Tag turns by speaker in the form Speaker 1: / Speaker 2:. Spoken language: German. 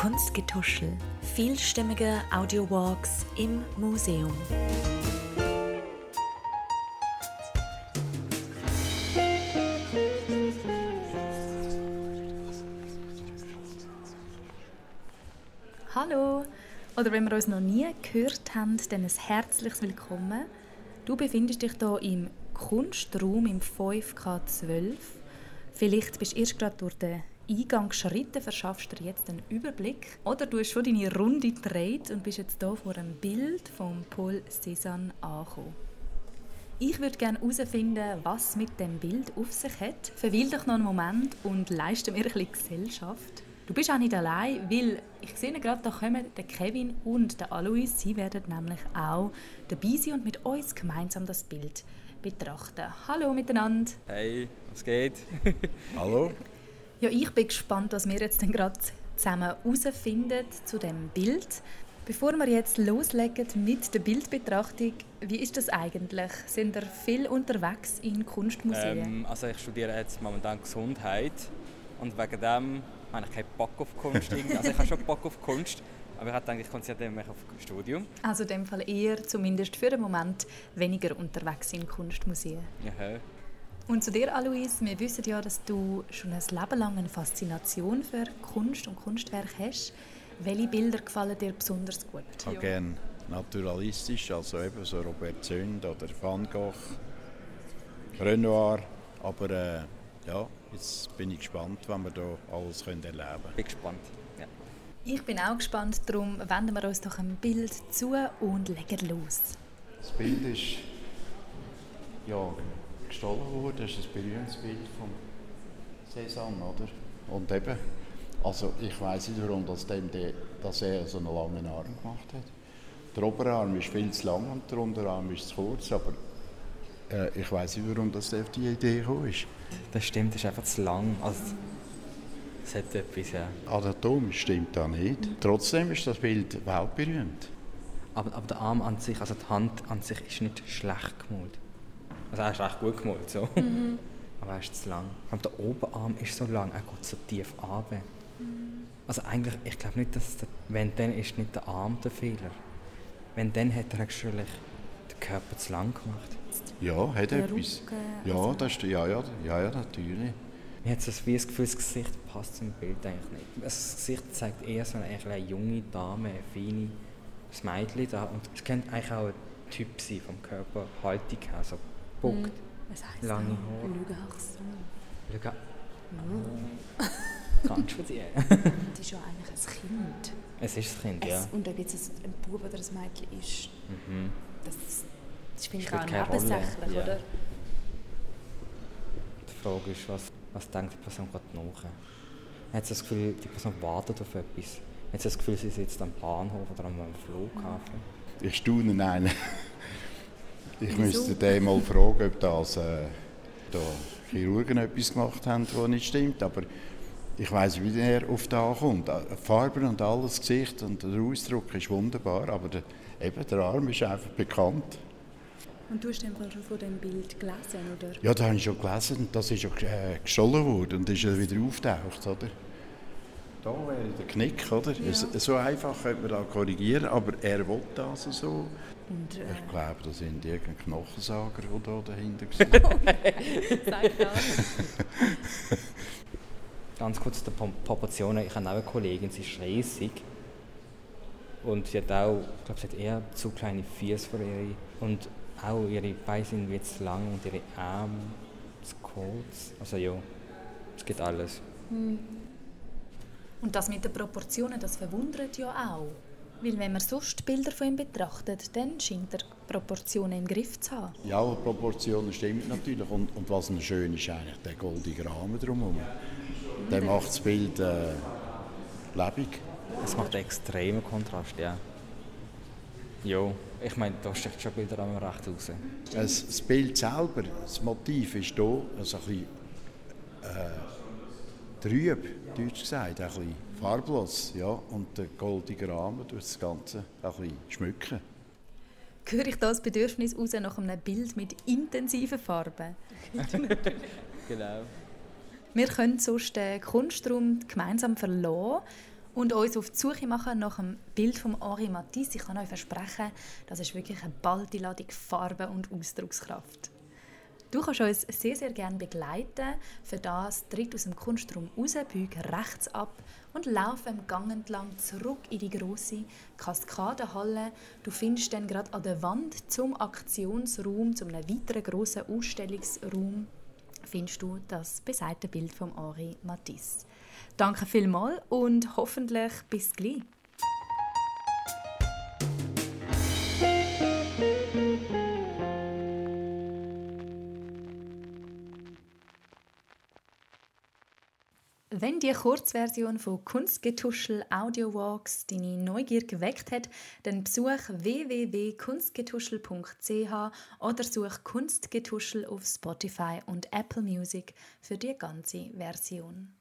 Speaker 1: Kunstgetuschel, vielstimmige Audiowalks im Museum.
Speaker 2: Hallo! Oder wenn wir uns noch nie gehört haben, dann ein herzliches Willkommen. Du befindest dich hier im Kunstraum im 5K12. Vielleicht bist du erst gerade durch den Eingang geschritten, verschaffst dir jetzt einen Überblick. Oder du hast schon deine Runde gedreht und bist jetzt hier vor einem Bild von Paul Cézanne angekommen. Ich würde gerne herausfinden, was mit dem Bild auf sich hat. Verweil dich noch einen Moment und leiste mir ein bisschen Gesellschaft. Du bist auch nicht allein, weil ich sehe gerade, da kommen der Kevin und der Alois. Sie werden nämlich auch dabei sein und mit uns gemeinsam das Bild betrachten. Hallo miteinander.
Speaker 3: Hey, was geht?
Speaker 4: Hallo.
Speaker 2: Ja, ich bin gespannt, was wir jetzt gerade zusammen herausfinden zu dem Bild. Bevor wir jetzt loslegen mit der Bildbetrachtung, wie ist das eigentlich? Sind ihr viel unterwegs in Kunstmuseen?
Speaker 3: Ähm, also ich studiere jetzt momentan Gesundheit und wegen dem habe ich keinen Bock auf Kunst. also ich habe schon Bock auf Kunst, aber ich hatte eigentlich konzentriere mich auf Studium.
Speaker 2: Also in dem Fall eher, zumindest für den Moment, weniger unterwegs in Kunstmuseen.
Speaker 3: Ja.
Speaker 2: Und zu dir, Alois, wir wissen ja, dass du schon ein Leben lang eine Faszination für Kunst und Kunstwerk hast. Welche Bilder gefallen dir besonders gut?
Speaker 4: Ich habe gerne naturalistisch, also eben so Robert Zünd oder Van Gogh, Renoir, aber äh, ja, jetzt bin ich gespannt, was wir hier alles können erleben können.
Speaker 3: Ich bin gespannt. Ja.
Speaker 2: Ich bin auch gespannt, darum wenden wir uns doch ein Bild zu und legen los.
Speaker 4: Das Bild ist ja, gestohlen das ist ein berühmtes Bild von Cézanne, oder? Und eben, also ich weiß nicht, warum das dem de, dass er so einen langen Arm gemacht hat. Der Oberarm ist viel zu lang und der Unterarm ist zu kurz, aber äh, ich weiß nicht, warum das auf die Idee gekommen ist.
Speaker 3: Das stimmt, das ist einfach zu lang. Also, es hat etwas, ja.
Speaker 4: Anatomisch stimmt das nicht. Trotzdem ist das Bild weltberühmt.
Speaker 3: Aber, aber der Arm an sich, also die Hand an sich ist nicht schlecht gemalt. Also er ist recht gut gemalt, so. Mhm. aber er ist zu lang. Und der Oberarm ist so lang, er geht so tief runter. Mhm. Also eigentlich, ich glaube nicht, dass der, wenn dann ist nicht der Arm der Fehler. Wenn dann hat er actually den Körper zu lang gemacht.
Speaker 4: Ja, hat er etwas. Ja, also das ist, ja, ja, ja, ja, natürlich.
Speaker 3: Ich habe so wie das Gefühl, das Gesicht passt zum Bild eigentlich nicht. Also das Gesicht zeigt eher so eine, eine junge Dame, eine feine das Mädchen da. Und es könnte eigentlich auch ein Typ sein vom Körper, Haltung her, so Punkt. Mhm.
Speaker 2: Was heisst Lange Haare. Le Garçon.
Speaker 3: Le Ga oh. Ganz dir.
Speaker 2: das ist ja eigentlich ein Kind.
Speaker 3: Es ist ein Kind, ja.
Speaker 2: und ob jetzt ein Bub oder ein Mädchen ist, mhm. das, das finde ich auch nebensächlich, ja. oder?
Speaker 3: Die Frage ist, was, was denkt die Person gerade nach? Hat sie das Gefühl, die Person wartet auf etwas? Hat sie das Gefühl, sie sitzt am Bahnhof oder am Flughafen?
Speaker 4: Ich staune einen. Ich müsste den mal fragen, ob das äh, da Chirurgen etwas gemacht haben, was nicht stimmt. Aber ich weiß, wie er auf da kommt. Äh, Farben und alles, das Gesicht und der Ausdruck ist wunderbar, aber der, eben, der Arm ist einfach bekannt.
Speaker 2: Und du hast den schon von dem Bild gelesen, oder?
Speaker 4: Ja, das habe ich schon gelesen. Das ist ja äh, gestohlen worden und ist ja wieder auftaucht, oder? Da wäre der Knick, oder? Ja. So einfach könnte man da korrigieren, aber er will das so. Und, äh, ich glaube, das sind irgendein Knochensager, die da dahinter.
Speaker 3: Ganz kurz zu den Proportionen. Ich habe auch eine Kollegin, sie ist riesig. Und sie hat auch, ich glaube, sie hat eher zu kleine Füße für ihre. Und auch ihre Beine sind wie zu lang und ihre Arme zu kurz. Also ja, es geht alles. Hm.
Speaker 2: Und das mit den Proportionen, das verwundert ja auch. Weil wenn man sonst Bilder von ihm betrachtet, dann scheint er Proportionen im Griff zu haben.
Speaker 4: Ja, Proportionen stimmen natürlich. Und, und was noch schön ist, eigentlich der goldige Rahmen drumherum. Der macht das Bild äh, lebendig.
Speaker 3: Es macht einen extremen Kontrast, ja. Ja, ich meine, da steckt schon Bilder recht raus.
Speaker 4: Das, das Bild selber, das Motiv ist hier also ein bisschen äh, trüb, deutsch gesagt, ein bisschen farblos. Ja, und der goldige Rahmen tut das Ganze ein bisschen schmücken.
Speaker 2: Höre ich das Bedürfnis raus nach einem Bild mit intensiven Farben?
Speaker 3: genau.
Speaker 2: Wir können sonst den Kunstraum gemeinsam verlassen und uns auf die Suche machen nach dem Bild von Henri Matisse. Ich kann euch versprechen, das ist wirklich eine baldige Ladung Farbe und Ausdruckskraft. Du kannst uns sehr, sehr gerne begleiten. Für das tritt aus dem Kunstraum raus, büg rechts ab und lauf im Gang entlang zurück in die große Kaskadenhalle. Du findest dann gerade an der Wand zum Aktionsraum, zum einem weiteren grossen Ausstellungsraum, findest du das besagte Bild von Henri Matisse. Danke vielmals und hoffentlich bis gleich. Wenn die Kurzversion von Kunstgetuschel Audio Walks deine Neugier geweckt hat, dann besuch www.kunstgetuschel.ch oder such Kunstgetuschel auf Spotify und Apple Music für die ganze Version.